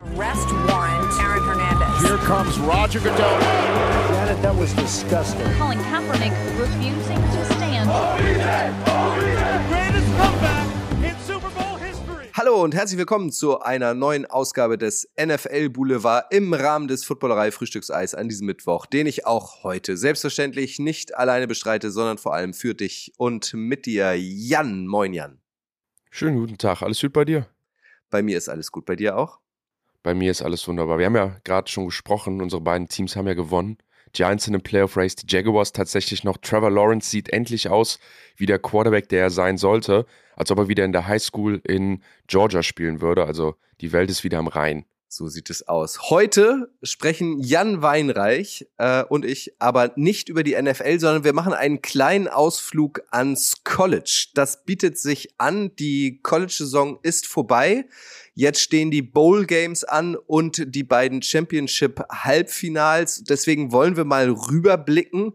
Arrest warrant, Aaron Hernandez. Here comes Roger Goodell. Janet, that was disgusting. Colin Kaepernick refusing to stand. Greatest comeback in Super Bowl history. Hallo und herzlich willkommen zu einer neuen Ausgabe des NFL Boulevard im Rahmen des Footballerei Frühstückseis an diesem Mittwoch, den ich auch heute selbstverständlich nicht alleine bestreite, sondern vor allem für dich und mit dir Jan. Moin Jan. Schönen guten Tag, alles gut bei dir? Bei mir ist alles gut, bei dir auch? Bei mir ist alles wunderbar. Wir haben ja gerade schon gesprochen, unsere beiden Teams haben ja gewonnen. Giants in einem Playoff Race, die Jaguars tatsächlich noch. Trevor Lawrence sieht endlich aus wie der Quarterback, der er sein sollte, als ob er wieder in der High School in Georgia spielen würde. Also die Welt ist wieder am Rhein. So sieht es aus. Heute sprechen Jan Weinreich äh, und ich aber nicht über die NFL, sondern wir machen einen kleinen Ausflug ans College. Das bietet sich an. Die College-Saison ist vorbei. Jetzt stehen die Bowl Games an und die beiden Championship Halbfinals. Deswegen wollen wir mal rüberblicken,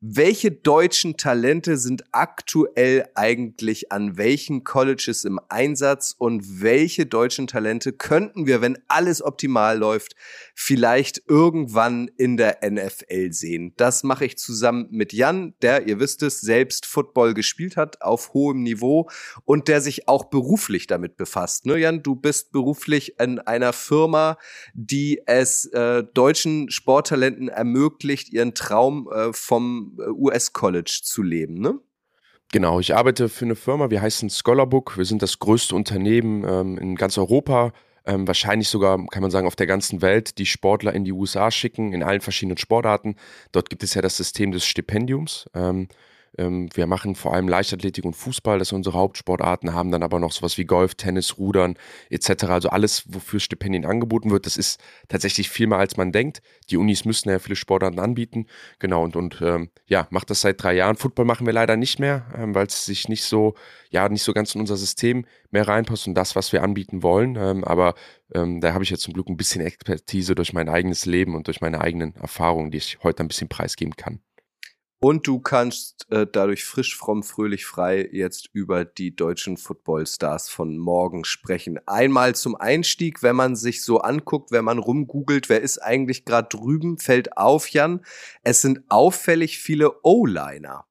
welche deutschen Talente sind aktuell eigentlich an welchen Colleges im Einsatz und welche deutschen Talente könnten wir, wenn alles optimal läuft, vielleicht irgendwann in der NFL sehen. Das mache ich zusammen mit Jan, der, ihr wisst es, selbst Football gespielt hat auf hohem Niveau und der sich auch beruflich damit befasst. Ne, Jan, du bist beruflich in einer Firma, die es äh, deutschen Sporttalenten ermöglicht, ihren Traum äh, vom äh, US-College zu leben, ne? Genau, ich arbeite für eine Firma, wir heißen Scholarbook. Wir sind das größte Unternehmen ähm, in ganz Europa, ähm, wahrscheinlich sogar, kann man sagen, auf der ganzen Welt, die Sportler in die USA schicken, in allen verschiedenen Sportarten. Dort gibt es ja das System des Stipendiums. Ähm, ähm, wir machen vor allem Leichtathletik und Fußball, das sind unsere Hauptsportarten, haben dann aber noch sowas wie Golf, Tennis, Rudern etc. Also alles, wofür Stipendien angeboten wird, das ist tatsächlich viel mehr, als man denkt. Die Unis müssen ja viele Sportarten anbieten. Genau, und, und ähm, ja, macht das seit drei Jahren. Football machen wir leider nicht mehr, ähm, weil es sich nicht so, ja, nicht so ganz in unser System mehr reinpasst und das, was wir anbieten wollen. Ähm, aber ähm, da habe ich jetzt zum Glück ein bisschen Expertise durch mein eigenes Leben und durch meine eigenen Erfahrungen, die ich heute ein bisschen preisgeben kann. Und du kannst äh, dadurch frisch, fromm, fröhlich, frei jetzt über die deutschen Footballstars von morgen sprechen. Einmal zum Einstieg, wenn man sich so anguckt, wenn man rumgoogelt, wer ist eigentlich gerade drüben, fällt auf, Jan. Es sind auffällig viele O-Liner.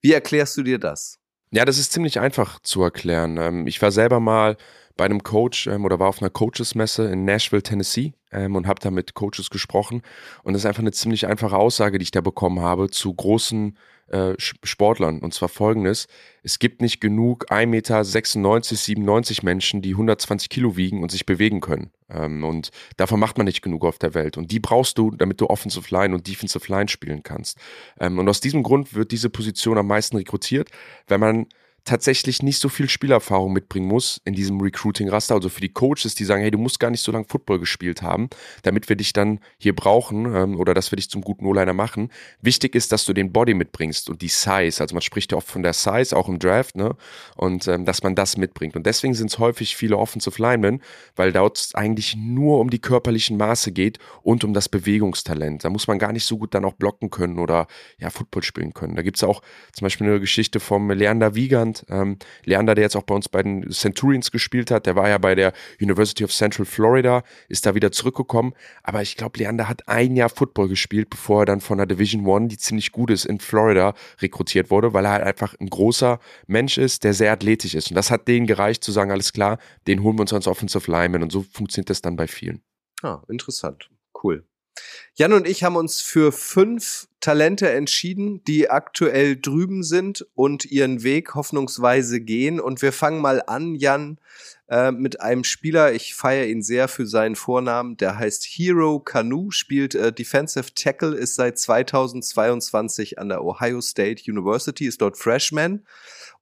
Wie erklärst du dir das? Ja, das ist ziemlich einfach zu erklären. Ähm, ich war selber mal bei einem Coach ähm, oder war auf einer Coaches-Messe in Nashville, Tennessee ähm, und habe da mit Coaches gesprochen. Und das ist einfach eine ziemlich einfache Aussage, die ich da bekommen habe zu großen äh, Sportlern. Und zwar folgendes: Es gibt nicht genug 1,96 Meter, 97 Menschen, die 120 Kilo wiegen und sich bewegen können. Ähm, und davon macht man nicht genug auf der Welt. Und die brauchst du, damit du Offensive Line und Defensive Line spielen kannst. Ähm, und aus diesem Grund wird diese Position am meisten rekrutiert, wenn man tatsächlich nicht so viel Spielerfahrung mitbringen muss in diesem Recruiting-Raster. Also für die Coaches, die sagen, hey, du musst gar nicht so lange Football gespielt haben, damit wir dich dann hier brauchen ähm, oder dass wir dich zum guten O-Liner machen. Wichtig ist, dass du den Body mitbringst und die Size. Also man spricht ja oft von der Size, auch im Draft, ne? Und ähm, dass man das mitbringt. Und deswegen sind es häufig viele Offensive Linemen, weil dort eigentlich nur um die körperlichen Maße geht und um das Bewegungstalent. Da muss man gar nicht so gut dann auch blocken können oder ja, Football spielen können. Da gibt es auch zum Beispiel eine Geschichte vom Leander Wiegand, ähm, Leander, der jetzt auch bei uns bei den Centurions gespielt hat, der war ja bei der University of Central Florida, ist da wieder zurückgekommen. Aber ich glaube, Leander hat ein Jahr Football gespielt, bevor er dann von der Division One, die ziemlich gut ist, in Florida rekrutiert wurde, weil er halt einfach ein großer Mensch ist, der sehr athletisch ist. Und das hat denen gereicht zu sagen, alles klar, den holen wir uns als Offensive Lineman. Und so funktioniert das dann bei vielen. Ah, interessant. Cool. Jan und ich haben uns für fünf Talente entschieden, die aktuell drüben sind und ihren Weg hoffnungsweise gehen. Und wir fangen mal an, Jan, äh, mit einem Spieler. Ich feiere ihn sehr für seinen Vornamen. Der heißt Hero Canoe, spielt äh, Defensive Tackle, ist seit 2022 an der Ohio State University, ist dort Freshman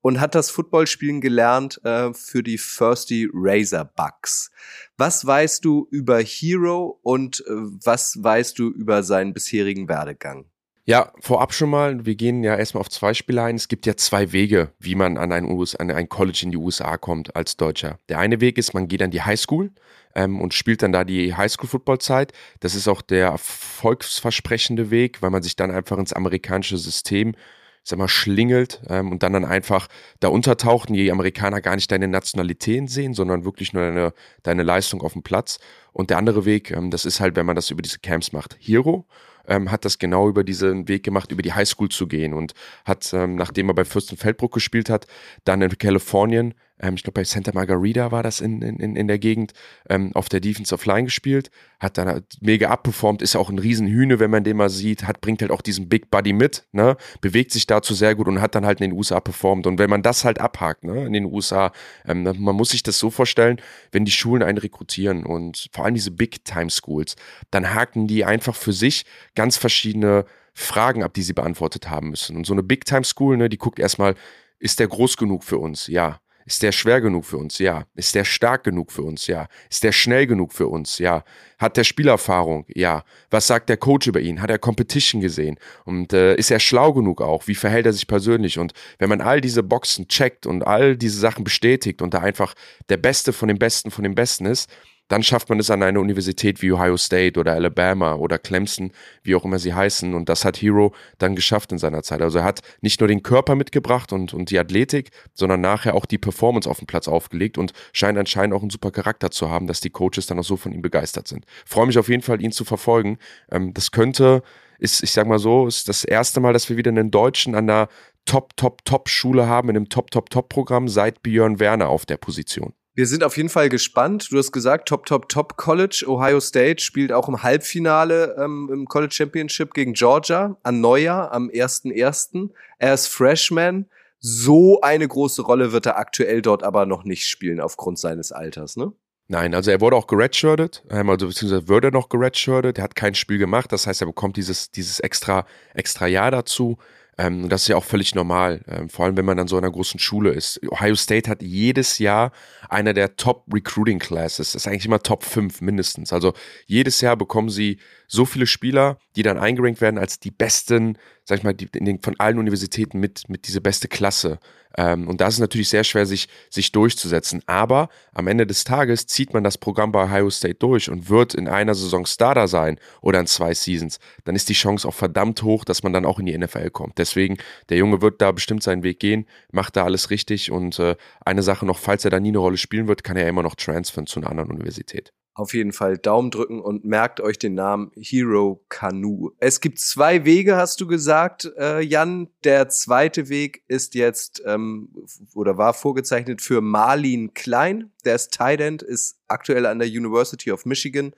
und hat das Footballspielen gelernt äh, für die Thirsty Razorbacks. Was weißt du über Hero und äh, was weißt du über seinen bisherigen Werdegang? Ja, vorab schon mal, wir gehen ja erstmal auf zwei Spieler ein. Es gibt ja zwei Wege, wie man an ein, US, an ein College in die USA kommt als Deutscher. Der eine Weg ist, man geht an die Highschool ähm, und spielt dann da die Highschool-Football-Zeit. Das ist auch der erfolgsversprechende Weg, weil man sich dann einfach ins amerikanische System sag mal, schlingelt ähm, und dann dann einfach da untertaucht und die Amerikaner gar nicht deine Nationalitäten sehen, sondern wirklich nur deine, deine Leistung auf dem Platz. Und der andere Weg, ähm, das ist halt, wenn man das über diese Camps macht. Hero ähm, hat das genau über diesen Weg gemacht, über die Highschool zu gehen und hat, ähm, nachdem er bei Fürstenfeldbruck gespielt hat, dann in Kalifornien ähm, ich glaube bei Santa Margarita war das in, in, in der Gegend, ähm, auf der Defensive Line gespielt, hat dann mega abperformt, ist auch ein Riesenhühne, wenn man den mal sieht, hat, bringt halt auch diesen Big Buddy mit, ne, bewegt sich dazu sehr gut und hat dann halt in den USA performt. Und wenn man das halt abhakt, ne, in den USA, ähm, man muss sich das so vorstellen, wenn die Schulen einen rekrutieren und vor allem diese Big Time Schools, dann haken die einfach für sich ganz verschiedene Fragen ab, die sie beantwortet haben müssen. Und so eine Big Time School, ne, die guckt erstmal, ist der groß genug für uns? Ja. Ist der schwer genug für uns? Ja. Ist der stark genug für uns? Ja. Ist der schnell genug für uns? Ja. Hat der Spielerfahrung? Ja. Was sagt der Coach über ihn? Hat er Competition gesehen? Und äh, ist er schlau genug auch? Wie verhält er sich persönlich? Und wenn man all diese Boxen checkt und all diese Sachen bestätigt und da einfach der Beste von dem Besten von dem Besten ist, dann schafft man es an eine Universität wie Ohio State oder Alabama oder Clemson, wie auch immer sie heißen. Und das hat Hero dann geschafft in seiner Zeit. Also er hat nicht nur den Körper mitgebracht und, und die Athletik, sondern nachher auch die Performance auf dem Platz aufgelegt und scheint anscheinend auch einen super Charakter zu haben, dass die Coaches dann auch so von ihm begeistert sind. Freue mich auf jeden Fall, ihn zu verfolgen. Ähm, das könnte, ist, ich sag mal so, ist das erste Mal, dass wir wieder einen Deutschen an der Top, Top, Top Schule haben, in einem Top, Top, Top Programm seit Björn Werner auf der Position. Wir sind auf jeden Fall gespannt. Du hast gesagt, Top, Top, Top College. Ohio State spielt auch im Halbfinale ähm, im College Championship gegen Georgia an Neujahr am 1.1. Er ist Freshman. So eine große Rolle wird er aktuell dort aber noch nicht spielen aufgrund seines Alters, ne? Nein, also er wurde auch geredshirtet, ähm, also beziehungsweise würde er noch geredshirtet. Er hat kein Spiel gemacht, das heißt, er bekommt dieses, dieses extra, extra Jahr dazu. Ähm, das ist ja auch völlig normal, ähm, vor allem wenn man an so einer großen Schule ist. Ohio State hat jedes Jahr einer der Top Recruiting Classes. Das ist eigentlich immer Top 5 mindestens. Also jedes Jahr bekommen sie so viele Spieler, die dann eingerankt werden als die besten, sag ich mal, die, den, von allen Universitäten mit, mit diese beste Klasse. Ähm, und das ist natürlich sehr schwer, sich, sich durchzusetzen. Aber am Ende des Tages zieht man das Programm bei Ohio State durch und wird in einer Saison Starter sein oder in zwei Seasons. Dann ist die Chance auch verdammt hoch, dass man dann auch in die NFL kommt. Deswegen, der Junge wird da bestimmt seinen Weg gehen, macht da alles richtig. Und äh, eine Sache noch, falls er da nie eine Rolle spielen wird, kann er ja immer noch transfern zu einer anderen Universität auf jeden Fall Daumen drücken und merkt euch den Namen Hero Canoe. Es gibt zwei Wege, hast du gesagt, äh, Jan. Der zweite Weg ist jetzt ähm, oder war vorgezeichnet für Marlin Klein. Der ist Tight End, ist aktuell an der University of Michigan,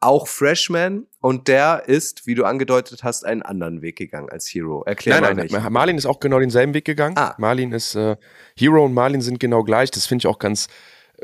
auch Freshman und der ist, wie du angedeutet hast, einen anderen Weg gegangen als Hero. Erklär nein, mal nein, nicht. Marlin ist auch genau denselben Weg gegangen. Ah. Marlin ist äh, Hero und Marlin sind genau gleich. Das finde ich auch ganz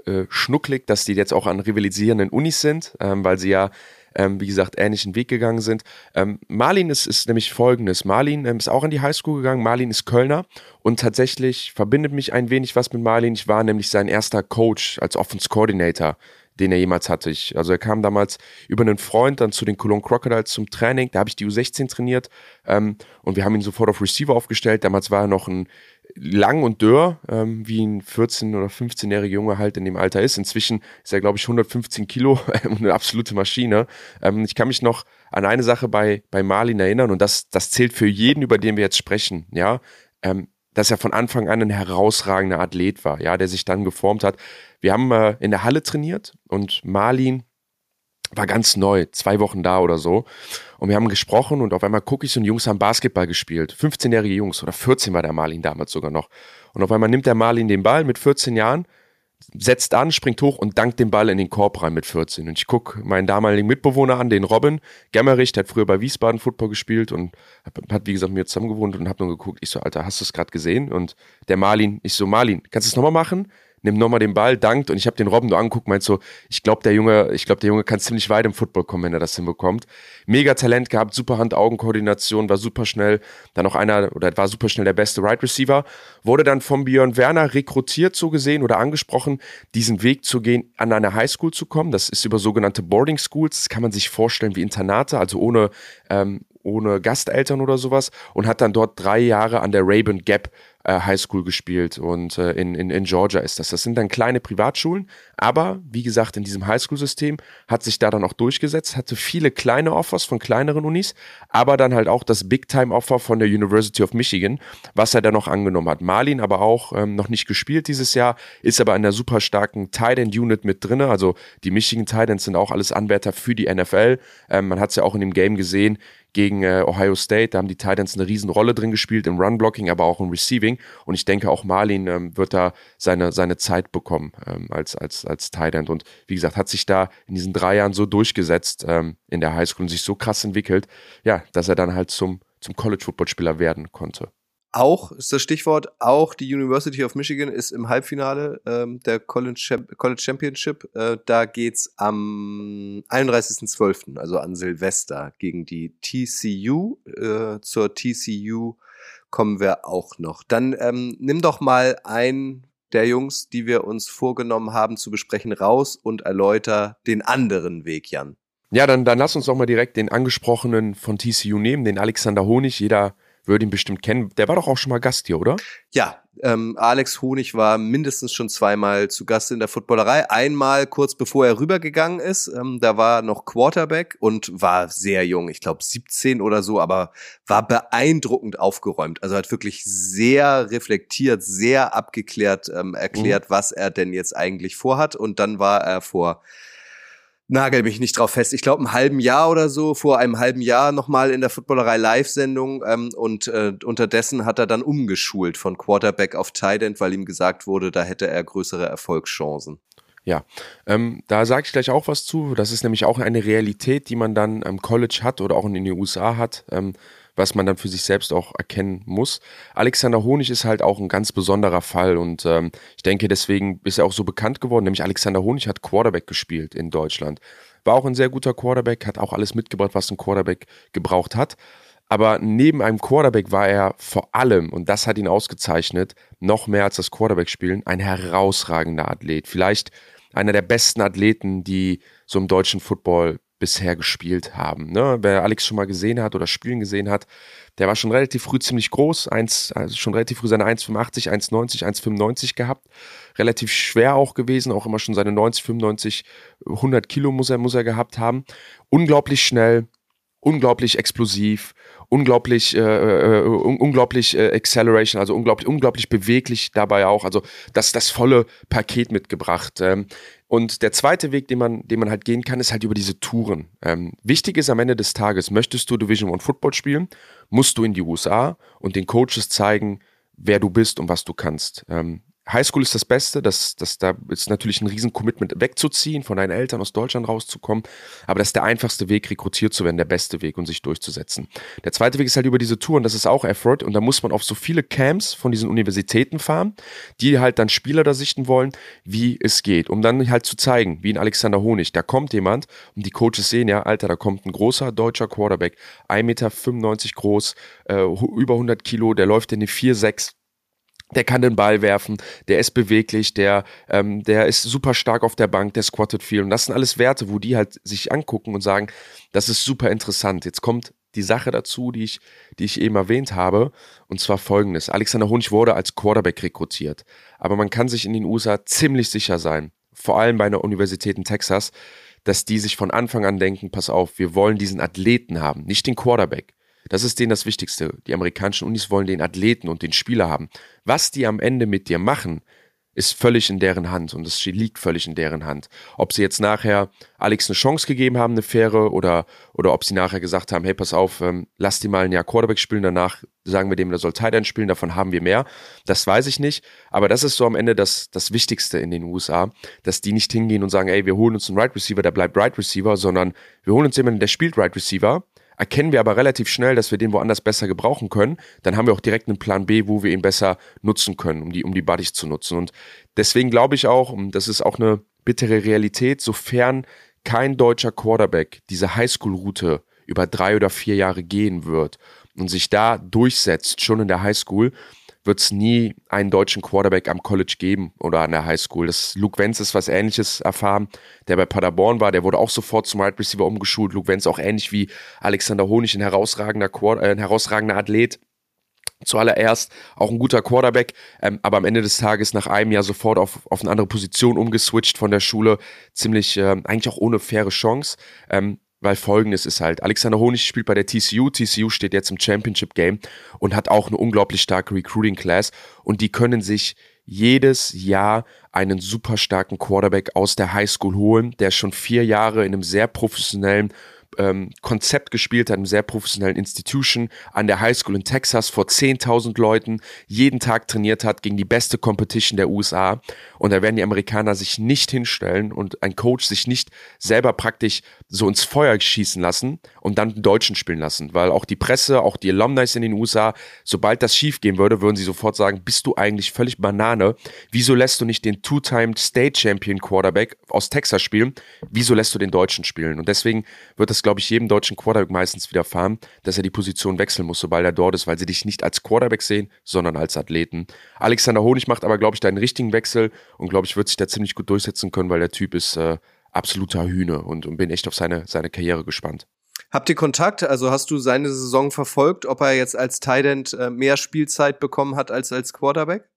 äh, schnucklig, dass die jetzt auch an rivalisierenden Unis sind, ähm, weil sie ja ähm, wie gesagt, ähnlichen Weg gegangen sind. Ähm, Marlin ist, ist nämlich folgendes. Marlin ähm, ist auch an die Highschool gegangen. Marlin ist Kölner und tatsächlich verbindet mich ein wenig was mit Marlin. Ich war nämlich sein erster Coach als Offense Coordinator den er jemals hatte. Ich, also er kam damals über einen Freund dann zu den Cologne Crocodiles zum Training. Da habe ich die U16 trainiert ähm, und wir haben ihn sofort auf Receiver aufgestellt. Damals war er noch ein lang und dürr, ähm, wie ein 14- oder 15-jähriger Junge halt in dem Alter ist. Inzwischen ist er, glaube ich, 115 Kilo und eine absolute Maschine. Ähm, ich kann mich noch an eine Sache bei, bei Marlin erinnern und das, das zählt für jeden, über den wir jetzt sprechen, ja. Ähm, dass er von Anfang an ein herausragender Athlet war, ja, der sich dann geformt hat. Wir haben äh, in der Halle trainiert und Marlin war ganz neu, zwei Wochen da oder so. Und wir haben gesprochen und auf einmal so, und Jungs haben Basketball gespielt. 15-jährige Jungs oder 14 war der Marlin damals sogar noch. Und auf einmal nimmt der Marlin den Ball mit 14 Jahren, setzt an, springt hoch und dankt den Ball in den Korb rein mit 14. Und ich gucke meinen damaligen Mitbewohner an, den Robin Gemmerich, der hat früher bei Wiesbaden Football gespielt und hat, wie gesagt, mit mir zusammen gewohnt und hab nur geguckt. Ich so, Alter, hast du es gerade gesehen? Und der Marlin, ich so, Marlin, kannst du es nochmal machen? Nimmt nochmal den Ball, dankt und ich habe den Robben nur angeguckt, meint so, ich glaube, der Junge, ich glaube, der Junge kann ziemlich weit im Football kommen, wenn er das hinbekommt. Mega Talent gehabt, super Hand-Augen-Koordination, war super schnell, dann auch einer oder war super schnell der beste Right Receiver, wurde dann von Björn Werner rekrutiert so gesehen oder angesprochen, diesen Weg zu gehen, an eine Highschool zu kommen. Das ist über sogenannte Boarding Schools, das kann man sich vorstellen wie Internate, also ohne ähm, ohne Gasteltern oder sowas und hat dann dort drei Jahre an der Raven Gap äh, High School gespielt und äh, in, in, in Georgia ist das. Das sind dann kleine Privatschulen Aber wie gesagt, in diesem Highschool-System hat sich da dann auch durchgesetzt, hatte viele kleine Offers von kleineren Unis, aber dann halt auch das Big-Time-Offer von der University of Michigan, was er dann noch angenommen hat. Marlin aber auch ähm, noch nicht gespielt dieses Jahr, ist aber in der super starken Tight End Unit mit drinne. Also die Michigan Titans sind auch alles Anwärter für die NFL. Ähm, man hat es ja auch in dem Game gesehen gegen äh, Ohio State. Da haben die Titans eine riesen Rolle drin gespielt im Run-Blocking, aber auch im Receiving. Und ich denke, auch Marlin ähm, wird da seine, seine Zeit bekommen ähm, als, als, als Tight End. Und wie gesagt, hat sich da in diesen drei Jahren so durchgesetzt ähm, in der Highschool und sich so krass entwickelt, ja, dass er dann halt zum, zum College-Football-Spieler werden konnte. Auch ist das Stichwort, auch die University of Michigan ist im Halbfinale ähm, der College, College Championship. Äh, da geht's am 31.12., also an Silvester, gegen die TCU. Äh, zur TCU kommen wir auch noch. Dann ähm, nimm doch mal ein der Jungs, die wir uns vorgenommen haben zu besprechen, raus und erläuter den anderen Weg, Jan. Ja, dann, dann lass uns doch mal direkt den angesprochenen von TCU nehmen, den Alexander Honig. Jeder würde ihn bestimmt kennen. Der war doch auch schon mal Gast hier, oder? Ja, ähm, Alex Honig war mindestens schon zweimal zu Gast in der Footballerei. Einmal kurz bevor er rübergegangen ist. Ähm, da war noch Quarterback und war sehr jung, ich glaube 17 oder so, aber war beeindruckend aufgeräumt. Also hat wirklich sehr reflektiert, sehr abgeklärt ähm, erklärt, mhm. was er denn jetzt eigentlich vorhat. Und dann war er vor nagel mich nicht drauf fest. Ich glaube, ein halben Jahr oder so, vor einem halben Jahr nochmal in der Footballerei Live-Sendung ähm, und äh, unterdessen hat er dann umgeschult von Quarterback auf Tight End, weil ihm gesagt wurde, da hätte er größere Erfolgschancen. Ja, ähm, da sage ich gleich auch was zu. Das ist nämlich auch eine Realität, die man dann am College hat oder auch in den USA hat. Ähm, was man dann für sich selbst auch erkennen muss. Alexander Honig ist halt auch ein ganz besonderer Fall und ähm, ich denke, deswegen ist er auch so bekannt geworden. Nämlich Alexander Honig hat Quarterback gespielt in Deutschland. War auch ein sehr guter Quarterback, hat auch alles mitgebracht, was ein Quarterback gebraucht hat. Aber neben einem Quarterback war er vor allem, und das hat ihn ausgezeichnet, noch mehr als das Quarterback-Spielen, ein herausragender Athlet. Vielleicht einer der besten Athleten, die so im deutschen Football bisher gespielt haben. Ne? Wer Alex schon mal gesehen hat oder Spielen gesehen hat, der war schon relativ früh ziemlich groß, 1, also schon relativ früh seine 1,85, 1,90, 1,95 gehabt. Relativ schwer auch gewesen, auch immer schon seine 90, 95, 100 Kilo muss er, muss er gehabt haben. Unglaublich schnell, unglaublich explosiv, unglaublich, äh, äh, un unglaublich äh, Acceleration, also unglaublich, unglaublich beweglich dabei auch. Also das, das volle Paket mitgebracht. Ähm, und der zweite Weg, den man, den man halt gehen kann, ist halt über diese Touren. Ähm, wichtig ist am Ende des Tages, möchtest du Division One Football spielen, musst du in die USA und den Coaches zeigen, wer du bist und was du kannst. Ähm, Highschool ist das Beste, das, das, da ist natürlich ein riesen Commitment wegzuziehen, von deinen Eltern aus Deutschland rauszukommen, aber das ist der einfachste Weg, rekrutiert zu werden, der beste Weg und sich durchzusetzen. Der zweite Weg ist halt über diese Tour und das ist auch Effort. Und da muss man auf so viele Camps von diesen Universitäten fahren, die halt dann Spieler da sichten wollen, wie es geht, um dann halt zu zeigen, wie in Alexander Honig, da kommt jemand und die Coaches sehen ja, Alter, da kommt ein großer deutscher Quarterback, 1,95 Meter groß, äh, über 100 Kilo, der läuft in die 4,6 der kann den Ball werfen, der ist beweglich, der, ähm, der ist super stark auf der Bank, der squattet viel. Und das sind alles Werte, wo die halt sich angucken und sagen, das ist super interessant. Jetzt kommt die Sache dazu, die ich, die ich eben erwähnt habe, und zwar folgendes. Alexander Hunch wurde als Quarterback rekrutiert. Aber man kann sich in den USA ziemlich sicher sein, vor allem bei einer Universität in Texas, dass die sich von Anfang an denken, pass auf, wir wollen diesen Athleten haben, nicht den Quarterback. Das ist denen das Wichtigste. Die amerikanischen Unis wollen den Athleten und den Spieler haben. Was die am Ende mit dir machen, ist völlig in deren Hand und es liegt völlig in deren Hand. Ob sie jetzt nachher Alex eine Chance gegeben haben, eine faire, oder, oder ob sie nachher gesagt haben, hey, pass auf, ähm, lass die mal ein Jahr Quarterback spielen, danach sagen wir dem, der soll Tight spielen, davon haben wir mehr. Das weiß ich nicht, aber das ist so am Ende das, das Wichtigste in den USA, dass die nicht hingehen und sagen, ey, wir holen uns einen Right Receiver, der bleibt Right Receiver, sondern wir holen uns jemanden, der spielt Right Receiver, erkennen wir aber relativ schnell, dass wir den woanders besser gebrauchen können, dann haben wir auch direkt einen Plan B, wo wir ihn besser nutzen können, um die, um die Buddies zu nutzen. Und deswegen glaube ich auch, und das ist auch eine bittere Realität, sofern kein deutscher Quarterback diese Highschool-Route über drei oder vier Jahre gehen wird und sich da durchsetzt, schon in der Highschool, wird es nie einen deutschen Quarterback am College geben oder an der Highschool. Das Luke Wenz ist was ähnliches erfahren, der bei Paderborn war, der wurde auch sofort zum Wide Receiver umgeschult. Luke Wenz auch ähnlich wie Alexander Honig, ein herausragender, äh, ein herausragender Athlet. zuallererst auch ein guter Quarterback, ähm, aber am Ende des Tages nach einem Jahr sofort auf, auf eine andere Position umgeswitcht von der Schule, ziemlich ähm, eigentlich auch ohne faire Chance. Ähm, weil folgendes ist halt, Alexander Honig spielt bei der TCU, TCU steht jetzt im Championship Game und hat auch eine unglaublich starke Recruiting Class und die können sich jedes Jahr einen super starken Quarterback aus der Highschool holen, der schon vier Jahre in einem sehr professionellen ähm, Konzept gespielt hat, einem sehr professionellen Institution an der Highschool in Texas vor 10.000 Leuten, jeden Tag trainiert hat gegen die beste Competition der USA. Und da werden die Amerikaner sich nicht hinstellen und ein Coach sich nicht selber praktisch so ins Feuer schießen lassen und dann den Deutschen spielen lassen. Weil auch die Presse, auch die Alumni in den USA, sobald das schief gehen würde, würden sie sofort sagen, bist du eigentlich völlig Banane? Wieso lässt du nicht den Two-Time State Champion Quarterback aus Texas spielen? Wieso lässt du den Deutschen spielen? Und deswegen wird das glaube ich, jedem deutschen Quarterback meistens widerfahren, dass er die Position wechseln muss, sobald er dort ist, weil sie dich nicht als Quarterback sehen, sondern als Athleten. Alexander Honig macht aber, glaube ich, da einen richtigen Wechsel und, glaube ich, wird sich da ziemlich gut durchsetzen können, weil der Typ ist äh, absoluter Hühne und, und bin echt auf seine, seine Karriere gespannt. Habt ihr Kontakt? Also hast du seine Saison verfolgt, ob er jetzt als Tight äh, mehr Spielzeit bekommen hat als als Quarterback?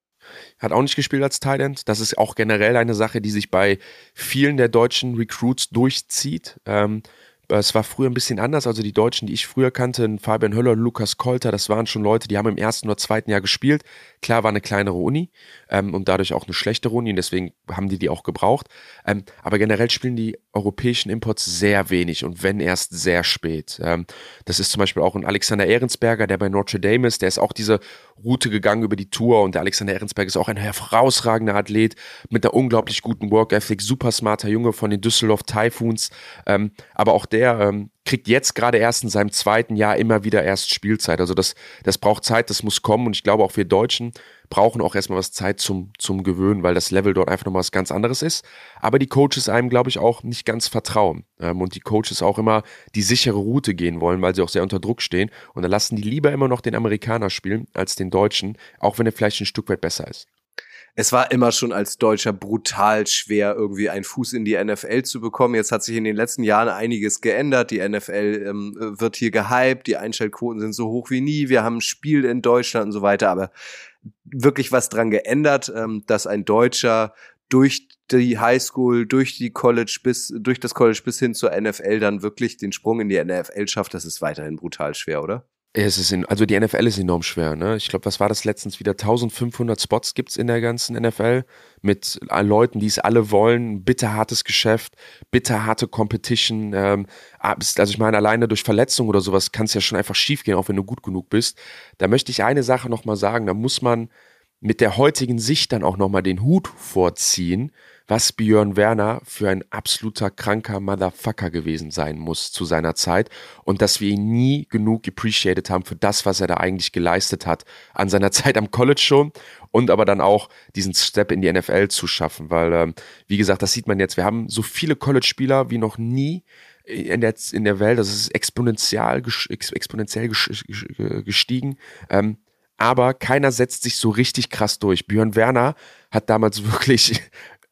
Hat auch nicht gespielt als Tight Das ist auch generell eine Sache, die sich bei vielen der deutschen Recruits durchzieht. Ähm, es war früher ein bisschen anders. Also die Deutschen, die ich früher kannte, Fabian Höller, Lukas Kolter, das waren schon Leute, die haben im ersten oder zweiten Jahr gespielt. Klar war eine kleinere Uni ähm, und dadurch auch eine schlechtere Uni und deswegen haben die die auch gebraucht. Ähm, aber generell spielen die europäischen Imports sehr wenig und wenn erst sehr spät. Ähm, das ist zum Beispiel auch ein Alexander Ehrensberger, der bei Notre Dame ist. Der ist auch diese Route gegangen über die Tour und der Alexander Ehrensberger ist auch ein herausragender Athlet mit einer unglaublich guten Work Ethic, super smarter Junge von den Düsseldorf Typhoons. Ähm, aber auch der ähm, kriegt jetzt gerade erst in seinem zweiten Jahr immer wieder erst Spielzeit. Also das, das braucht Zeit, das muss kommen. Und ich glaube auch wir Deutschen brauchen auch erstmal was Zeit zum, zum Gewöhnen, weil das Level dort einfach nochmal was ganz anderes ist. Aber die Coaches einem, glaube ich, auch nicht ganz vertrauen. Ähm, und die Coaches auch immer die sichere Route gehen wollen, weil sie auch sehr unter Druck stehen. Und dann lassen die lieber immer noch den Amerikaner spielen als den Deutschen, auch wenn er vielleicht ein Stück weit besser ist es war immer schon als Deutscher brutal schwer, irgendwie einen Fuß in die NFL zu bekommen. Jetzt hat sich in den letzten Jahren einiges geändert. Die NFL ähm, wird hier gehypt, die Einschaltquoten sind so hoch wie nie. Wir haben ein Spiel in Deutschland und so weiter, aber wirklich was dran geändert, ähm, dass ein Deutscher durch die Highschool, durch die College bis, durch das College bis hin zur NFL dann wirklich den Sprung in die NFL schafft, das ist weiterhin brutal schwer, oder? Es ist in, also die NFL ist enorm schwer. Ne? Ich glaube, was war das letztens wieder? 1500 Spots gibt's in der ganzen NFL mit Leuten, die es alle wollen. Bitterhartes Geschäft, bitterharte Competition. Ähm, also ich meine, alleine durch Verletzung oder sowas kann es ja schon einfach schiefgehen, auch wenn du gut genug bist. Da möchte ich eine Sache nochmal sagen. Da muss man mit der heutigen Sicht dann auch nochmal den Hut vorziehen was Björn Werner für ein absoluter kranker Motherfucker gewesen sein muss zu seiner Zeit und dass wir ihn nie genug appreciated haben für das, was er da eigentlich geleistet hat an seiner Zeit am College schon und aber dann auch diesen Step in die NFL zu schaffen, weil ähm, wie gesagt, das sieht man jetzt, wir haben so viele College-Spieler wie noch nie in der, in der Welt, das ist exponentiell, exponentiell gestiegen. Ähm, aber keiner setzt sich so richtig krass durch. Björn Werner hat damals wirklich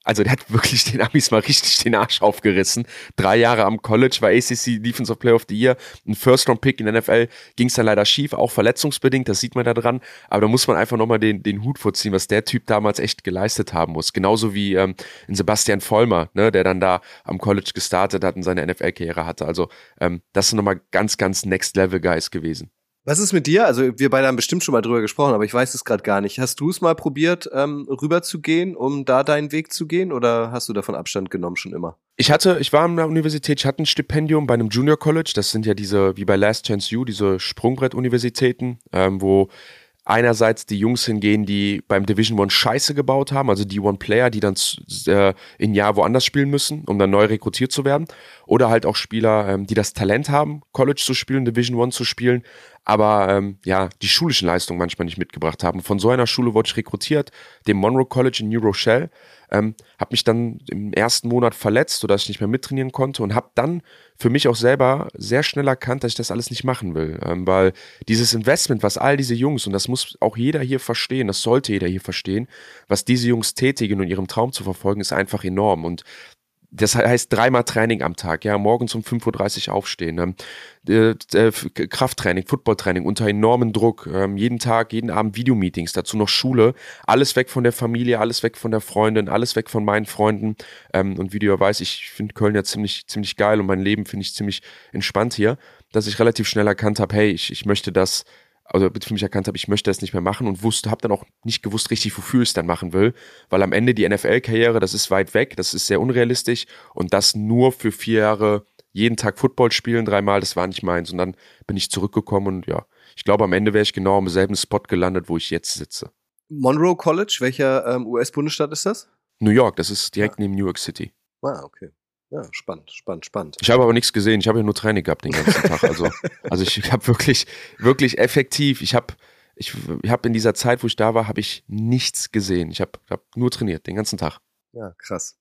also der hat wirklich den Amis mal richtig den Arsch aufgerissen. Drei Jahre am College, war ACC Defense of Player of the Year, ein First-Round-Pick in der NFL, ging es dann leider schief, auch verletzungsbedingt, das sieht man da dran. Aber da muss man einfach nochmal den, den Hut vorziehen, was der Typ damals echt geleistet haben muss. Genauso wie ähm, in Sebastian Vollmer, ne, der dann da am College gestartet hat und seine NFL-Karriere hatte. Also ähm, das sind nochmal ganz, ganz Next-Level-Guys gewesen. Was ist mit dir? Also wir beide haben bestimmt schon mal drüber gesprochen, aber ich weiß es gerade gar nicht. Hast du es mal probiert, ähm, rüber zu gehen, um da deinen Weg zu gehen, oder hast du davon Abstand genommen schon immer? Ich hatte, ich war an der Universität, ich hatte ein Stipendium bei einem Junior College. Das sind ja diese, wie bei Last Chance U, diese Sprungbrett-Universitäten, ähm, wo einerseits die Jungs hingehen, die beim Division One Scheiße gebaut haben, also die One-Player, die dann äh, in Jahr woanders spielen müssen, um dann neu rekrutiert zu werden. Oder halt auch Spieler, ähm, die das Talent haben, College zu spielen, Division One zu spielen, aber ähm, ja, die schulischen Leistungen manchmal nicht mitgebracht haben. Von so einer Schule wurde ich rekrutiert, dem Monroe College in New Rochelle. Ähm, habe mich dann im ersten Monat verletzt, sodass ich nicht mehr mittrainieren konnte und habe dann für mich auch selber sehr schnell erkannt, dass ich das alles nicht machen will. Ähm, weil dieses Investment, was all diese Jungs, und das muss auch jeder hier verstehen, das sollte jeder hier verstehen, was diese Jungs tätigen und ihrem Traum zu verfolgen, ist einfach enorm. Und das heißt dreimal Training am Tag, ja, morgens um 5.30 Uhr aufstehen, ähm, äh, Krafttraining, Footballtraining unter enormem Druck, ähm, jeden Tag, jeden Abend Videomeetings, dazu noch Schule, alles weg von der Familie, alles weg von der Freundin, alles weg von meinen Freunden. Ähm, und wie du ja weißt, ich finde Köln ja ziemlich, ziemlich geil und mein Leben finde ich ziemlich entspannt hier, dass ich relativ schnell erkannt habe, hey, ich, ich möchte das also für mich erkannt habe, ich möchte das nicht mehr machen und wusste, habe dann auch nicht gewusst richtig, wofür ich es dann machen will, weil am Ende die NFL-Karriere, das ist weit weg, das ist sehr unrealistisch und das nur für vier Jahre jeden Tag Football spielen, dreimal, das war nicht meins und dann bin ich zurückgekommen und ja, ich glaube, am Ende wäre ich genau am selben Spot gelandet, wo ich jetzt sitze. Monroe College, welcher ähm, US-Bundesstaat ist das? New York, das ist direkt ja. neben New York City. Ah, okay. Ja, spannend, spannend, spannend. Ich habe aber nichts gesehen. Ich habe ja nur Training gehabt den ganzen Tag. Also, also ich habe wirklich, wirklich effektiv. Ich habe, ich, ich habe in dieser Zeit, wo ich da war, habe ich nichts gesehen. Ich habe hab nur trainiert den ganzen Tag. Ja, krass.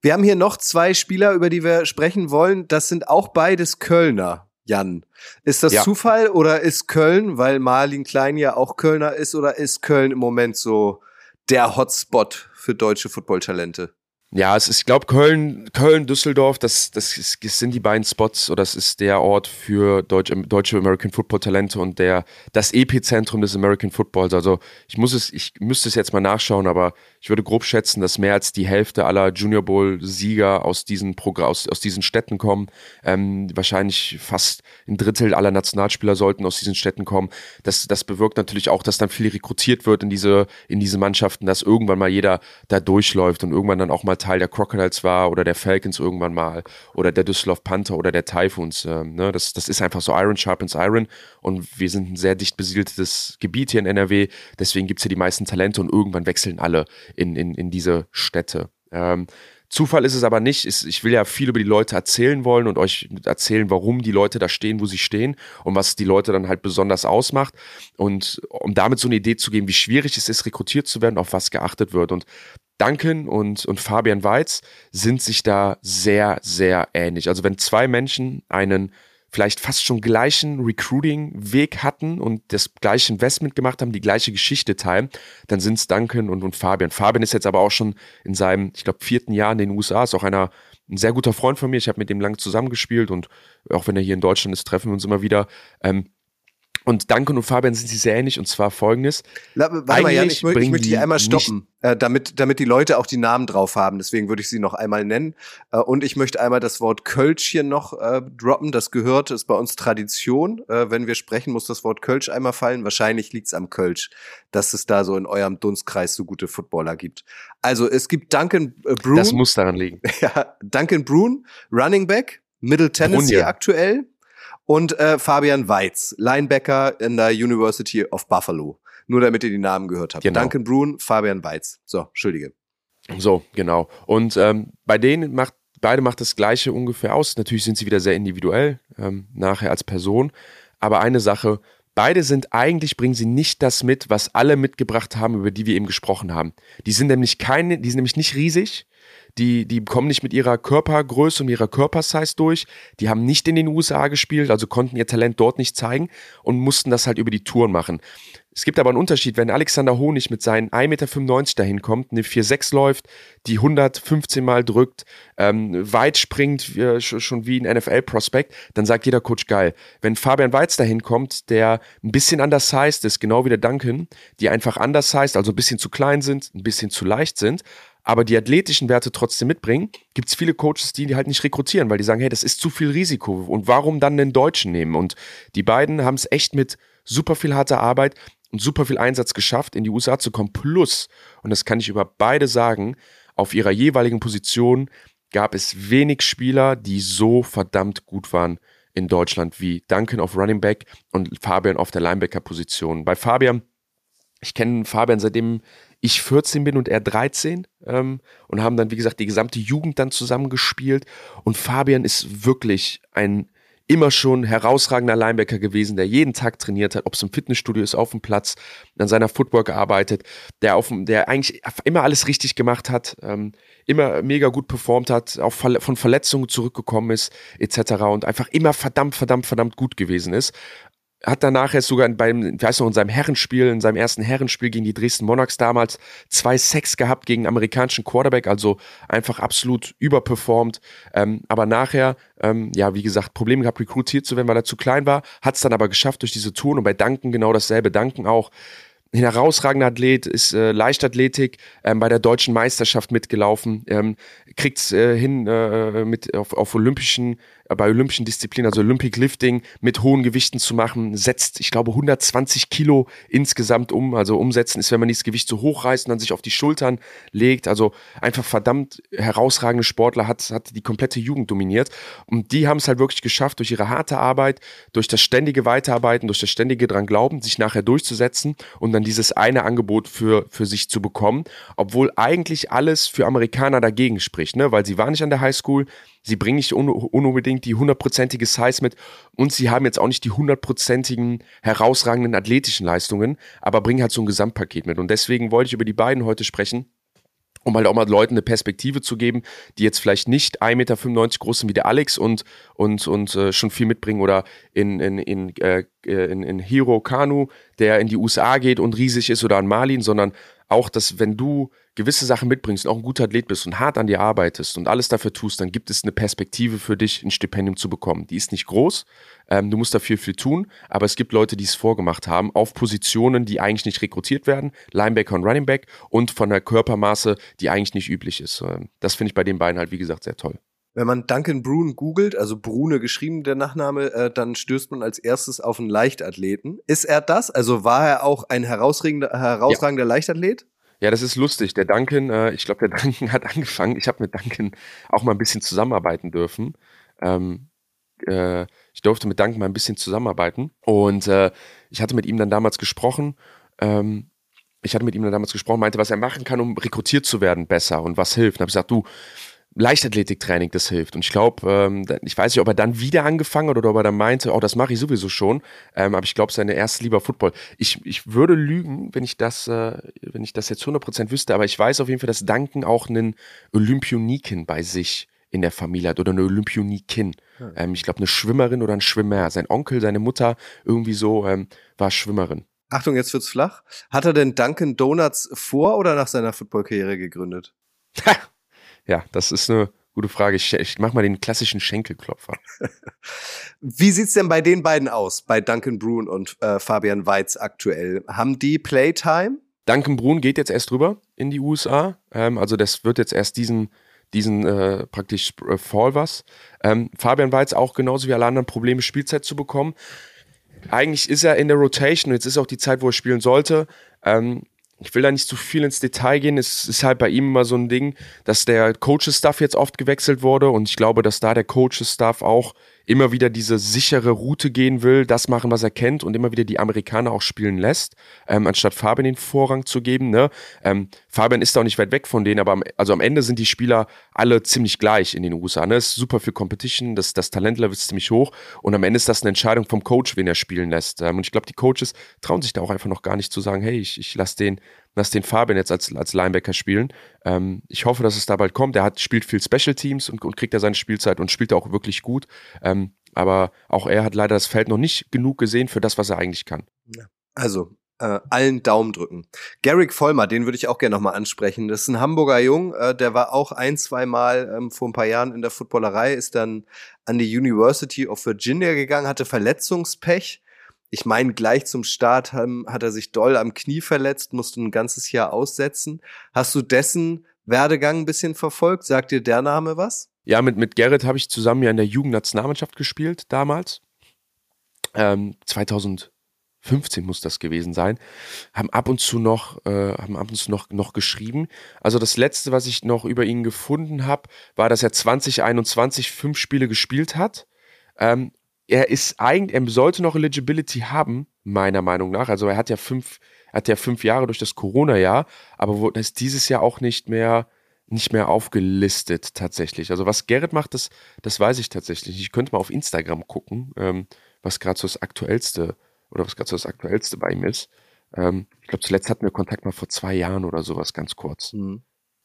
Wir haben hier noch zwei Spieler, über die wir sprechen wollen. Das sind auch beides Kölner. Jan, ist das ja. Zufall oder ist Köln, weil Marlin Klein ja auch Kölner ist, oder ist Köln im Moment so der Hotspot für deutsche Footballtalente? Ja, es ist, ich glaube, Köln, Köln, Düsseldorf, das, das, ist, das sind die beiden Spots oder das ist der Ort für deutsche, deutsche American Football Talente und der, das Epizentrum des American Footballs. Also ich muss es, ich müsste es jetzt mal nachschauen, aber ich würde grob schätzen, dass mehr als die Hälfte aller Junior Bowl Sieger aus diesen Progr aus, aus diesen Städten kommen. Ähm, wahrscheinlich fast ein Drittel aller Nationalspieler sollten aus diesen Städten kommen. Das, das bewirkt natürlich auch, dass dann viel rekrutiert wird in diese, in diese Mannschaften, dass irgendwann mal jeder da durchläuft und irgendwann dann auch mal Teil der Crocodiles war oder der Falcons irgendwann mal oder der Düsseldorf Panther oder der Typhoons. Äh, ne? das, das ist einfach so Iron sharpens Iron und wir sind ein sehr dicht besiedeltes Gebiet hier in NRW, deswegen gibt es hier die meisten Talente und irgendwann wechseln alle in, in, in diese Städte. Ähm, Zufall ist es aber nicht. Ich will ja viel über die Leute erzählen wollen und euch erzählen, warum die Leute da stehen, wo sie stehen und was die Leute dann halt besonders ausmacht. Und um damit so eine Idee zu geben, wie schwierig es ist, rekrutiert zu werden, auf was geachtet wird. Und Duncan und, und Fabian Weiz sind sich da sehr, sehr ähnlich. Also wenn zwei Menschen einen vielleicht fast schon gleichen Recruiting-Weg hatten und das gleiche Investment gemacht haben, die gleiche Geschichte teilen, dann sind es Duncan und, und Fabian. Fabian ist jetzt aber auch schon in seinem, ich glaube, vierten Jahr in den USA, ist auch einer, ein sehr guter Freund von mir. Ich habe mit dem lange zusammengespielt und auch wenn er hier in Deutschland ist, treffen wir uns immer wieder. Ähm, und Duncan und Fabian sind sich sehr ähnlich und zwar folgendes. La, warte mal, Jan, ich, ich möchte die einmal stoppen, äh, damit, damit die Leute auch die Namen drauf haben. Deswegen würde ich sie noch einmal nennen. Äh, und ich möchte einmal das Wort Kölsch hier noch äh, droppen. Das gehört, ist bei uns Tradition. Äh, wenn wir sprechen, muss das Wort Kölsch einmal fallen. Wahrscheinlich liegt's am Kölsch, dass es da so in eurem Dunstkreis so gute Footballer gibt. Also es gibt Duncan äh, Brun. Das muss daran liegen. ja, Duncan Brun, Running Back, Middle Tennessee Brun, aktuell und äh, Fabian Weitz, Linebacker in der University of Buffalo. Nur damit ihr die Namen gehört habt. Genau. Duncan Brun, Fabian Weitz. So, Entschuldige. So, genau. Und ähm, bei denen macht beide macht das Gleiche ungefähr aus. Natürlich sind sie wieder sehr individuell, ähm, nachher als Person. Aber eine Sache, beide sind eigentlich, bringen sie nicht das mit, was alle mitgebracht haben, über die wir eben gesprochen haben. Die sind nämlich keine, die sind nämlich nicht riesig, die, die kommen nicht mit ihrer Körpergröße und ihrer Körpersize durch. Die haben nicht in den USA gespielt, also konnten ihr Talent dort nicht zeigen und mussten das halt über die Touren machen. Es gibt aber einen Unterschied, wenn Alexander Honig mit seinen 1,95 Meter dahin kommt, eine 4,6 läuft, die 115 Mal drückt, ähm, weit springt, äh, schon wie ein NFL-Prospect, dann sagt jeder Coach geil. Wenn Fabian Weiz dahin kommt, der ein bisschen undersized ist, genau wie der Duncan, die einfach undersized, also ein bisschen zu klein sind, ein bisschen zu leicht sind, aber die athletischen Werte trotzdem mitbringen, gibt es viele Coaches, die die halt nicht rekrutieren, weil die sagen, hey, das ist zu viel Risiko und warum dann den Deutschen nehmen? Und die beiden haben es echt mit super viel harter Arbeit und super viel Einsatz geschafft, in die USA zu kommen. Plus, und das kann ich über beide sagen, auf ihrer jeweiligen Position gab es wenig Spieler, die so verdammt gut waren in Deutschland wie Duncan auf Running Back und Fabian auf der Linebacker-Position. Bei Fabian, ich kenne Fabian seitdem ich 14 bin und er 13 ähm, und haben dann, wie gesagt, die gesamte Jugend dann zusammengespielt. Und Fabian ist wirklich ein immer schon herausragender Linebacker gewesen, der jeden Tag trainiert hat, ob es im Fitnessstudio ist, auf dem Platz, an seiner Footwork gearbeitet, der auf der eigentlich immer alles richtig gemacht hat, ähm, immer mega gut performt hat, auch von Verletzungen zurückgekommen ist, etc. und einfach immer verdammt, verdammt, verdammt gut gewesen ist. Hat danach jetzt sogar beim, ich weiß noch, in seinem Herrenspiel, in seinem ersten Herrenspiel gegen die Dresden Monarchs damals zwei Sex gehabt gegen amerikanischen Quarterback, also einfach absolut überperformt. Ähm, aber nachher, ähm, ja, wie gesagt, Probleme gehabt, rekrutiert zu werden, weil er zu klein war, hat es dann aber geschafft durch diese Touren und bei Duncan genau dasselbe. Duncan auch ein herausragender Athlet, ist äh, Leichtathletik ähm, bei der deutschen Meisterschaft mitgelaufen, ähm, kriegt äh, hin äh, mit auf, auf olympischen bei olympischen Disziplinen, also Olympic Lifting, mit hohen Gewichten zu machen, setzt, ich glaube, 120 Kilo insgesamt um. Also umsetzen ist, wenn man dieses Gewicht so hoch reißt und dann sich auf die Schultern legt. Also einfach verdammt herausragende Sportler hat, hat die komplette Jugend dominiert. Und die haben es halt wirklich geschafft, durch ihre harte Arbeit, durch das ständige Weiterarbeiten, durch das ständige dran Glauben, sich nachher durchzusetzen und dann dieses eine Angebot für, für sich zu bekommen. Obwohl eigentlich alles für Amerikaner dagegen spricht, ne? weil sie waren nicht an der Highschool, sie bringen nicht un unbedingt die hundertprozentige Size mit und sie haben jetzt auch nicht die hundertprozentigen herausragenden athletischen Leistungen, aber bringen halt so ein Gesamtpaket mit. Und deswegen wollte ich über die beiden heute sprechen um halt auch mal Leuten eine Perspektive zu geben, die jetzt vielleicht nicht 1,95 Meter groß sind wie der Alex und, und, und äh, schon viel mitbringen oder in, in, in, äh, in, in Hiro Kanu, der in die USA geht und riesig ist oder an Malin, sondern auch, dass wenn du gewisse Sachen mitbringst und auch ein guter Athlet bist und hart an dir arbeitest und alles dafür tust, dann gibt es eine Perspektive für dich, ein Stipendium zu bekommen. Die ist nicht groß, ähm, du musst dafür viel tun, aber es gibt Leute, die es vorgemacht haben, auf Positionen, die eigentlich nicht rekrutiert werden, Linebacker und Running Back und von der Körpermaße, die eigentlich nicht üblich ist. Ähm, das finde ich bei den beiden halt, wie gesagt, sehr toll. Wenn man Duncan Brune googelt, also Brune geschrieben der Nachname, äh, dann stößt man als erstes auf einen Leichtathleten. Ist er das? Also war er auch ein herausragender, herausragender ja. Leichtathlet? Ja, das ist lustig. Der Duncan, äh, ich glaube, der Duncan hat angefangen. Ich habe mit Duncan auch mal ein bisschen zusammenarbeiten dürfen. Ähm, äh, ich durfte mit Duncan mal ein bisschen zusammenarbeiten. Und äh, ich hatte mit ihm dann damals gesprochen. Ähm, ich hatte mit ihm dann damals gesprochen, meinte, was er machen kann, um rekrutiert zu werden besser und was hilft. Und habe gesagt, du, Leichtathletiktraining, das hilft. Und ich glaube, ähm, ich weiß nicht, ob er dann wieder angefangen hat oder ob er dann meinte, oh, das mache ich sowieso schon. Ähm, aber ich glaube, seine erste Liebe Football. Ich, ich würde lügen, wenn ich das, äh, wenn ich das jetzt 100% wüsste, aber ich weiß auf jeden Fall, dass Duncan auch einen Olympioniken bei sich in der Familie hat oder eine Olympionikin. Hm. Ähm, ich glaube, eine Schwimmerin oder ein Schwimmer. Sein Onkel, seine Mutter irgendwie so ähm, war Schwimmerin. Achtung, jetzt wird's flach. Hat er denn Duncan Donuts vor oder nach seiner Footballkarriere gegründet? Ja, das ist eine gute Frage. Ich, ich mach mal den klassischen Schenkelklopfer. Wie sieht's denn bei den beiden aus, bei Duncan Brun und äh, Fabian Weitz aktuell? Haben die Playtime? Duncan Brun geht jetzt erst rüber in die USA. Ähm, also das wird jetzt erst diesen diesen äh, praktisch äh, Fall was. Ähm, Fabian Weitz auch genauso wie alle anderen Probleme, Spielzeit zu bekommen. Eigentlich ist er in der Rotation, jetzt ist auch die Zeit, wo er spielen sollte. Ähm, ich will da nicht zu viel ins Detail gehen. Es ist halt bei ihm immer so ein Ding, dass der Coaches-Staff jetzt oft gewechselt wurde und ich glaube, dass da der Coaches-Staff auch immer wieder diese sichere Route gehen will, das machen, was er kennt und immer wieder die Amerikaner auch spielen lässt, ähm, anstatt Fabian den Vorrang zu geben. Ne? Ähm, Fabian ist auch nicht weit weg von denen, aber am, also am Ende sind die Spieler alle ziemlich gleich in den USA. Ne? Es ist super viel Competition, das, das Talentlevel ist ziemlich hoch und am Ende ist das eine Entscheidung vom Coach, wen er spielen lässt. Ähm, und ich glaube, die Coaches trauen sich da auch einfach noch gar nicht zu sagen, hey, ich, ich lasse den lass den Fabian jetzt als, als Linebacker spielen. Ähm, ich hoffe, dass es da bald kommt. Er hat, spielt viel Special Teams und, und kriegt da seine Spielzeit und spielt auch wirklich gut. Ähm, aber auch er hat leider das Feld noch nicht genug gesehen für das, was er eigentlich kann. Also, äh, allen Daumen drücken. Garrick Vollmer, den würde ich auch gerne nochmal ansprechen. Das ist ein Hamburger Jung, äh, der war auch ein, zwei Mal ähm, vor ein paar Jahren in der Footballerei, ist dann an die University of Virginia gegangen, hatte Verletzungspech ich meine, gleich zum Start hat er sich doll am Knie verletzt, musste ein ganzes Jahr aussetzen. Hast du dessen Werdegang ein bisschen verfolgt? Sagt dir der Name was? Ja, mit, mit Gerrit habe ich zusammen ja in der Jugendnationalmannschaft gespielt damals. Ähm, 2015 muss das gewesen sein. Haben ab und zu noch, äh, haben ab und zu noch, noch geschrieben. Also das letzte, was ich noch über ihn gefunden habe, war, dass er 2021 fünf Spiele gespielt hat. Ähm, er ist eigentlich, er sollte noch Eligibility haben, meiner Meinung nach. Also er hat ja fünf, hat ja fünf Jahre durch das Corona-Jahr, aber ist dieses Jahr auch nicht mehr, nicht mehr aufgelistet tatsächlich. Also was Gerrit macht, das, das weiß ich tatsächlich. Ich könnte mal auf Instagram gucken, ähm, was gerade so das Aktuellste oder was gerade so das Aktuellste bei ihm ist. Ähm, ich glaube, zuletzt hatten wir Kontakt mal vor zwei Jahren oder sowas, ganz kurz. Mhm.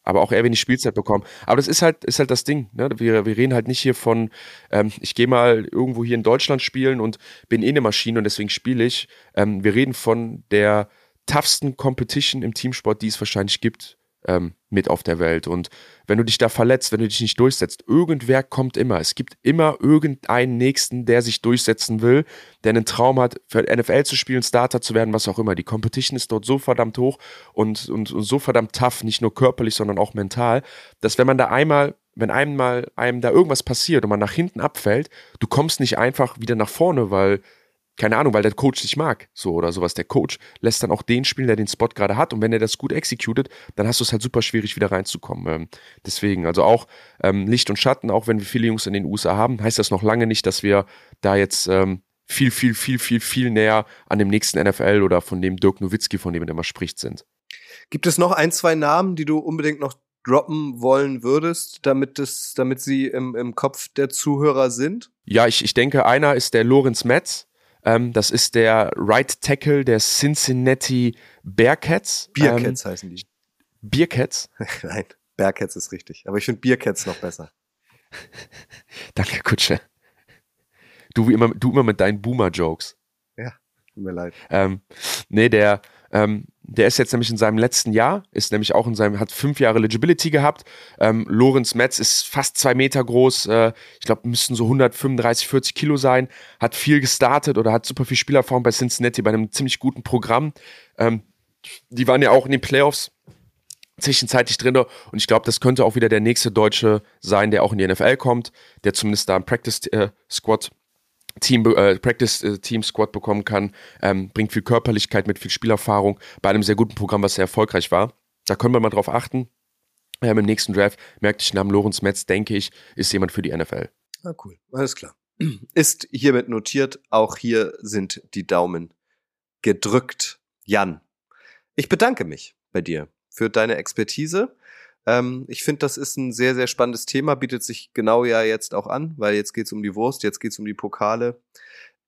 Aber auch eher wenig Spielzeit bekommen. Aber das ist halt, ist halt das Ding. Ne? Wir, wir reden halt nicht hier von, ähm, ich gehe mal irgendwo hier in Deutschland spielen und bin eh eine Maschine und deswegen spiele ich. Ähm, wir reden von der toughsten Competition im Teamsport, die es wahrscheinlich gibt ähm, mit auf der Welt. Und wenn du dich da verletzt, wenn du dich nicht durchsetzt, irgendwer kommt immer. Es gibt immer irgendeinen Nächsten, der sich durchsetzen will, der einen Traum hat, für NFL zu spielen, Starter zu werden, was auch immer. Die Competition ist dort so verdammt hoch und, und, und so verdammt tough, nicht nur körperlich, sondern auch mental, dass wenn man da einmal wenn einmal einem da irgendwas passiert und man nach hinten abfällt, du kommst nicht einfach wieder nach vorne, weil keine Ahnung, weil der Coach dich mag, so oder sowas. Der Coach lässt dann auch den spielen, der den Spot gerade hat. Und wenn er das gut executed, dann hast du es halt super schwierig, wieder reinzukommen. Ähm, deswegen, also auch ähm, Licht und Schatten, auch wenn wir viele Jungs in den USA haben, heißt das noch lange nicht, dass wir da jetzt ähm, viel, viel, viel, viel, viel näher an dem nächsten NFL oder von dem Dirk Nowitzki, von dem er immer spricht, sind. Gibt es noch ein, zwei Namen, die du unbedingt noch droppen wollen würdest, damit, es, damit sie im, im Kopf der Zuhörer sind? Ja, ich, ich denke, einer ist der Lorenz Metz. Ähm, das ist der Right Tackle der Cincinnati Bearcats. Bearcats ähm, heißen die. Bearcats? Nein, Bearcats ist richtig. Aber ich finde Bearcats noch besser. Danke, Kutsche. Du, wie immer, du immer mit deinen Boomer-Jokes. Ja, tut mir leid. Ähm, nee, der, ähm, der ist jetzt nämlich in seinem letzten Jahr, ist nämlich auch in seinem, hat fünf Jahre Legibility gehabt. Ähm, Lorenz Metz ist fast zwei Meter groß, äh, ich glaube, müssten so 135, 40 Kilo sein, hat viel gestartet oder hat super viel Spielerfahrung bei Cincinnati bei einem ziemlich guten Programm. Ähm, die waren ja auch in den Playoffs zwischenzeitlich drin und ich glaube, das könnte auch wieder der nächste Deutsche sein, der auch in die NFL kommt, der zumindest da im Practice äh, Team, äh, Practice äh, Team Squad bekommen kann, ähm, bringt viel Körperlichkeit mit, viel Spielerfahrung bei einem sehr guten Programm, was sehr erfolgreich war. Da können wir mal drauf achten. Ähm, Im nächsten Draft merkte ich Namen Lorenz Metz, denke ich, ist jemand für die NFL. Ah, cool. Alles klar. Ist hiermit notiert. Auch hier sind die Daumen gedrückt. Jan, ich bedanke mich bei dir für deine Expertise. Ähm, ich finde, das ist ein sehr, sehr spannendes Thema, bietet sich genau ja jetzt auch an, weil jetzt geht's um die Wurst, jetzt geht's um die Pokale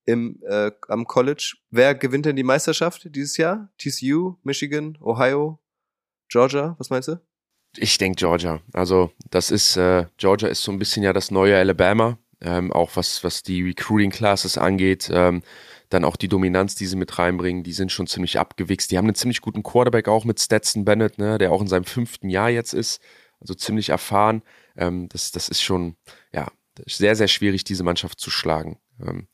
im, äh, am College. Wer gewinnt denn die Meisterschaft dieses Jahr? TCU, Michigan, Ohio, Georgia? Was meinst du? Ich denke Georgia. Also das ist, äh, Georgia ist so ein bisschen ja das neue Alabama, ähm, auch was, was die Recruiting Classes angeht. Ähm, dann auch die Dominanz, die sie mit reinbringen, die sind schon ziemlich abgewichst. Die haben einen ziemlich guten Quarterback auch mit Stetson Bennett, ne, der auch in seinem fünften Jahr jetzt ist, also ziemlich erfahren. Ähm, das, das ist schon, ja, sehr, sehr schwierig, diese Mannschaft zu schlagen. Ähm,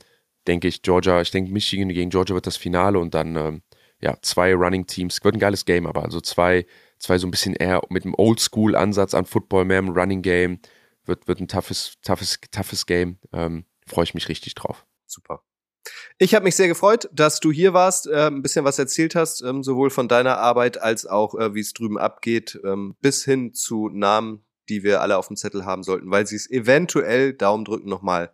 denke ich, Georgia, ich denke, Michigan gegen Georgia wird das Finale und dann, ähm, ja, zwei Running Teams. Wird ein geiles Game, aber also zwei, zwei so ein bisschen eher mit einem Oldschool-Ansatz an Football, mehr im Running Game. Wird, wird ein toughes, toughes, toughes Game. Ähm, Freue ich mich richtig drauf. Super. Ich habe mich sehr gefreut, dass du hier warst, äh, ein bisschen was erzählt hast, ähm, sowohl von deiner Arbeit als auch, äh, wie es drüben abgeht, ähm, bis hin zu Namen, die wir alle auf dem Zettel haben sollten, weil sie es eventuell, Daumen drücken, nochmal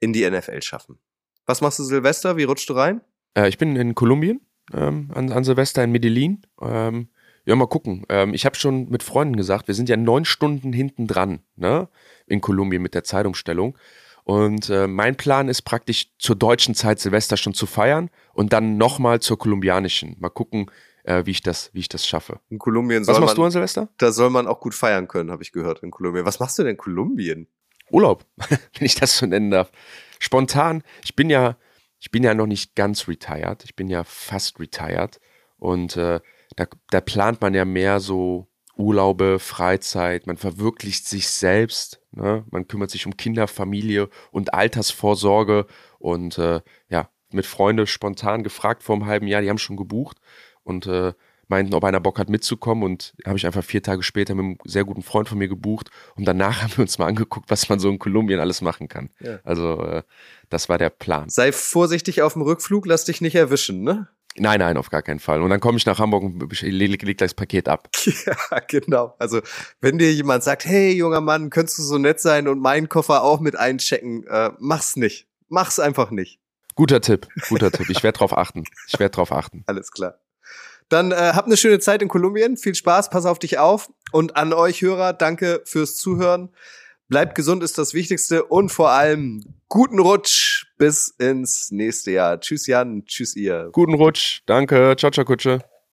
in die NFL schaffen. Was machst du Silvester? Wie rutschst du rein? Äh, ich bin in Kolumbien ähm, an, an, Silvester in Medellin. Ähm, ja, mal gucken. Ähm, ich habe schon mit Freunden gesagt, wir sind ja neun Stunden hinten dran ne? in Kolumbien mit der Zeitumstellung. Und äh, mein Plan ist praktisch zur deutschen Zeit Silvester schon zu feiern und dann nochmal zur kolumbianischen. Mal gucken, äh, wie ich das, wie ich das schaffe. In Kolumbien Was machst man, du an Silvester? Da soll man auch gut feiern können, habe ich gehört in Kolumbien. Was machst du denn in Kolumbien? Urlaub, wenn ich das so nennen darf. Spontan. Ich bin ja, ich bin ja noch nicht ganz retired. Ich bin ja fast retired und äh, da, da plant man ja mehr so Urlaube, Freizeit, man verwirklicht sich selbst, ne? man kümmert sich um Kinder, Familie und Altersvorsorge und äh, ja, mit Freunden spontan gefragt vor einem halben Jahr, die haben schon gebucht und äh, meinten, ob einer Bock hat mitzukommen und habe ich einfach vier Tage später mit einem sehr guten Freund von mir gebucht und danach haben wir uns mal angeguckt, was man so in Kolumbien alles machen kann. Ja. Also äh, das war der Plan. Sei vorsichtig auf dem Rückflug, lass dich nicht erwischen, ne? Nein, nein, auf gar keinen Fall. Und dann komme ich nach Hamburg und leg, leg das Paket ab. Ja, genau. Also, wenn dir jemand sagt, hey, junger Mann, könntest du so nett sein und meinen Koffer auch mit einchecken, äh, mach's nicht. Mach's einfach nicht. Guter Tipp, guter Tipp. Ich werde drauf achten. Ich werde drauf achten. Alles klar. Dann äh, habt eine schöne Zeit in Kolumbien. Viel Spaß, pass auf dich auf. Und an euch Hörer, danke fürs Zuhören. Bleibt gesund ist das Wichtigste und vor allem guten Rutsch bis ins nächste Jahr. Tschüss Jan, tschüss ihr. Guten Rutsch, danke, ciao, ciao Kutsche.